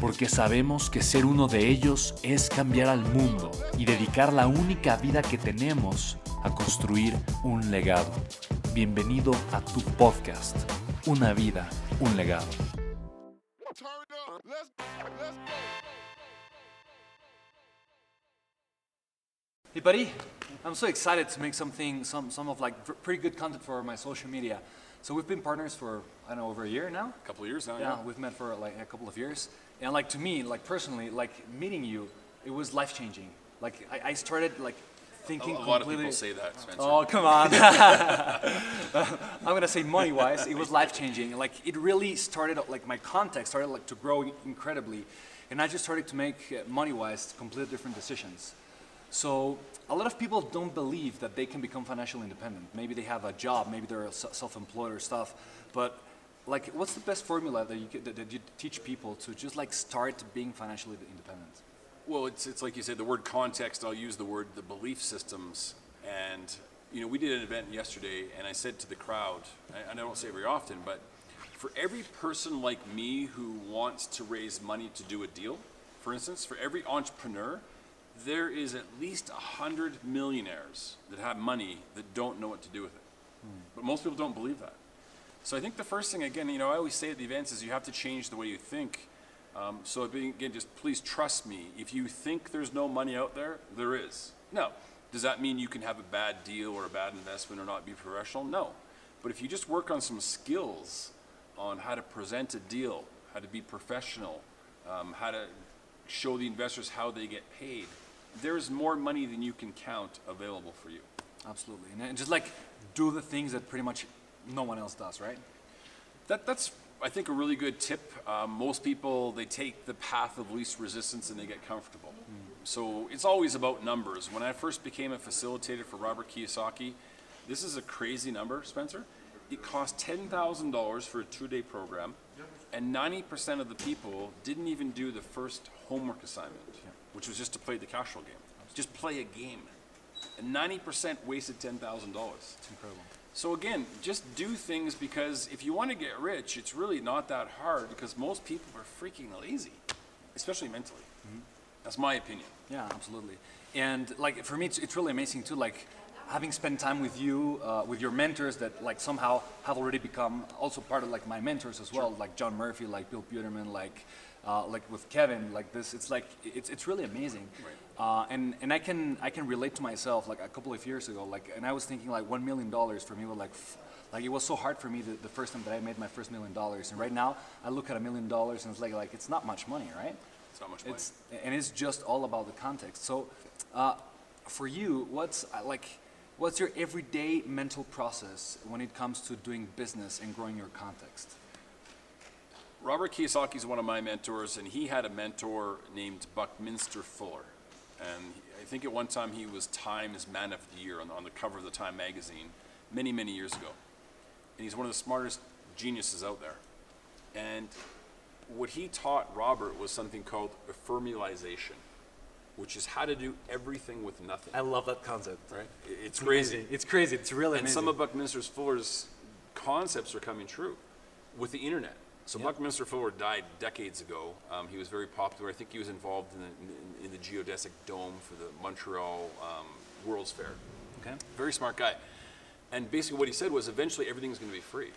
porque sabemos que ser uno de ellos es cambiar al mundo y dedicar la única vida que tenemos a construir un legado. Bienvenido a tu podcast, Una vida, un legado. Hey buddy, I'm so excited to make something, some, some of like pretty good content for my social media. So we've been partners for I don't know over a year now. A couple of years now. Yeah, Yeah. we've met for like a couple of years, and like to me, like personally, like meeting you, it was life changing. Like I, I started like A, thinking a lot of people say that, Spencer. Oh come on! I'm gonna say money wise, it was life changing. Like it really started like my context started like to grow incredibly, and I just started to make uh, money wise completely different decisions. So a lot of people don't believe that they can become financially independent. Maybe they have a job, maybe they're se- self-employed or stuff, but like, what's the best formula that you, that, that you teach people to just like start being financially independent? Well, it's, it's like you said, the word context, I'll use the word the belief systems. And, you know, we did an event yesterday, and I said to the crowd, and I don't say it very often, but for every person like me who wants to raise money to do a deal, for instance, for every entrepreneur, there is at least 100 millionaires that have money that don't know what to do with it. Hmm. But most people don't believe that. So I think the first thing, again, you know, I always say at the events is you have to change the way you think. Um, so again, just please trust me. If you think there's no money out there, there is. Now, does that mean you can have a bad deal or a bad investment or not be professional? No. But if you just work on some skills on how to present a deal, how to be professional, um, how to show the investors how they get paid, there's more money than you can count available for you. Absolutely, and just like do the things that pretty much no one else does, right? That, that's, I think, a really good tip. Um, most people, they take the path of least resistance and they get comfortable. So it's always about numbers. When I first became a facilitator for Robert Kiyosaki, this is a crazy number, Spencer. It cost $10,000 for a two day program, and 90% of the people didn't even do the first homework assignment, which was just to play the cash flow game. Just play a game. And 90% wasted $10,000. It's incredible. So again, just do things because if you want to get rich, it's really not that hard because most people are freaking lazy, especially mentally. That's my opinion. Yeah, absolutely. And like for me, it's, it's really amazing too. Like having spent time with you, uh, with your mentors that like somehow have already become also part of like my mentors as well, like John Murphy, like Bill Buterman, like uh, like with Kevin, like this. It's like it's, it's really amazing. Uh, and and I can I can relate to myself like a couple of years ago, like and I was thinking like one million dollars for me was like. f- Like it was so hard for me the, the first time that I made my first million dollars, and right now I look at a million dollars and it's like like it's not much money, right? It's not much money. It's and it's just all about the context. So, uh, for you, what's uh, like, what's your everyday mental process when it comes to doing business and growing your context? Robert Kiyosaki is one of my mentors, and he had a mentor named Buckminster Fuller. And I think at one time he was Time's Man of the Year on, on the cover of the Time magazine many, many years ago. And he's one of the smartest geniuses out there. And what he taught Robert was something called ephemeralization, which is how to do everything with nothing. I love that concept. Right? It- It's crazy. It's crazy. It's really And amazing. some of Buckminster Fuller's concepts are coming true with the internet. So Buckminster Fuller died decades ago. Um, he was very popular. I think he was involved in the, in, in the geodesic dome for the Montreal um, World's Fair. okay. Very smart guy. And basically, what he said was eventually everything's going to be free.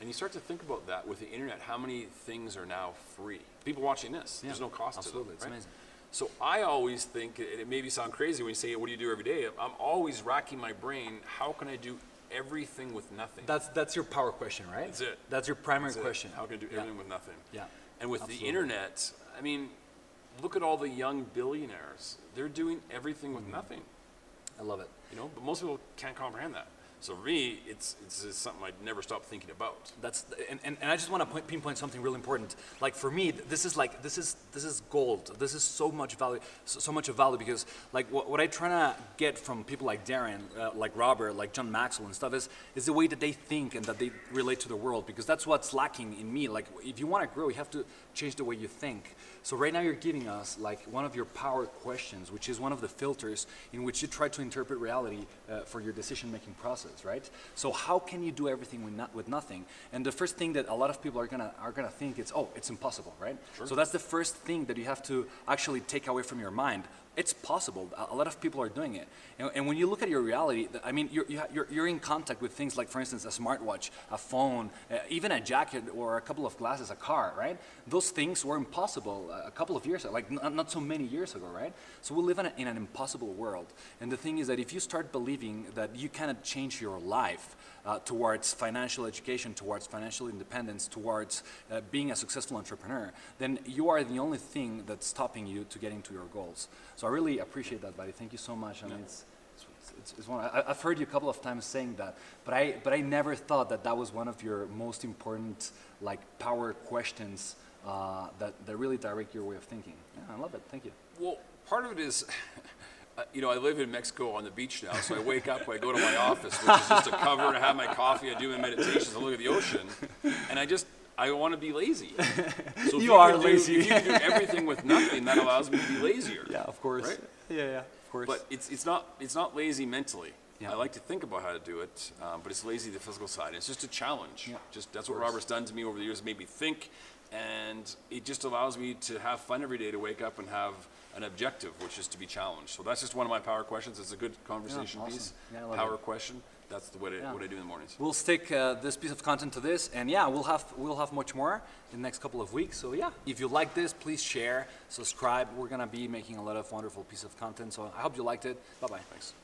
And you start to think about that with the internet, how many things are now free? People watching this, yeah. there's no cost absolutely, to them. it's amazing. So I always think, and it maybe sound crazy when you say, what do you do every day? I'm always racking my brain, how can I do everything with nothing? That's that's your power question, right? That's it. That's your primary That's question. How can I do Yeah. everything with nothing? Yeah, And with absolutely. the internet, I mean, look at all the young billionaires. They're doing everything Mm-hmm. with nothing, I love it. you know, but most people can't comprehend that. So for me, it's, it's just something I'd never stop thinking about. That's and, and, and I just want to point, pinpoint something really important. Like for me, this is like this is this is gold. This is so much value, so, so much of value because like what, what I try to get from people like Darren, uh, like Robert, like John Maxwell and stuff is is the way that they think and that they relate to the world because that's what's lacking in me. Like if you want to grow, you have to change the way you think. So right now you're giving us like one of your power questions, which is one of the filters in which you try to interpret reality uh, for your decision-making process, right? So how can you do everything with, not, with nothing? And the first thing that a lot of people are gonna are gonna think is, oh, it's impossible, right? Sure. So that's the first thing that you have to actually take away from your mind. It's possible. A lot of people are doing it. And, and when you look at your reality, I mean, you're, you're, you're in contact with things like, for instance, a smartwatch, a phone, uh, even a jacket or a couple of glasses, a car, right? Those things were impossible a couple of years ago, like not, not so many years ago, right? So we live in, a, in an impossible world. And the thing is that if you start believing that you cannot change your life, uh, towards financial education, towards financial independence, towards uh, being a successful entrepreneur, then you are the only thing that's stopping you to getting to your goals. So really appreciate that, buddy. Thank you so much. I mean, it's, it's, it's, it's one, I, I've heard you a couple of times saying that, but I, but I never thought that that was one of your most important, like, power questions uh, that, that really direct your way of thinking. Yeah, I love it. Thank you. Well, part of it is, uh, you know, I live in Mexico on the beach now, so I wake up, I go to my office, which is just a cover, I have my coffee, I do my meditations, I look at the ocean, and I just, I want to be lazy. So if You are can do- lazy. If you can do everything with nothing, that allows me to be lazier. Yeah, of course. Right? Yeah, yeah, of course. But it's, it's not it's not lazy mentally. Yeah. I like to think about how to do it, um, but it's lazy the physical side. It's just a challenge. Yeah, Just that's what Robert's done to me over the years. Made me think, and it just allows me to have fun every day to wake up and have an objective, which is to be challenged. So that's just one of my power questions. It's a good conversation awesome. piece. Yeah, power it. question. That's the, what, I, Yeah. what I do in the mornings. We'll stick uh, this piece of content to this, and yeah, we'll have we'll have much more in the next couple of weeks. So yeah, if you like this, please share, subscribe. We're gonna be making a lot of wonderful piece of content. So I hope you liked it. Bye bye. Thanks.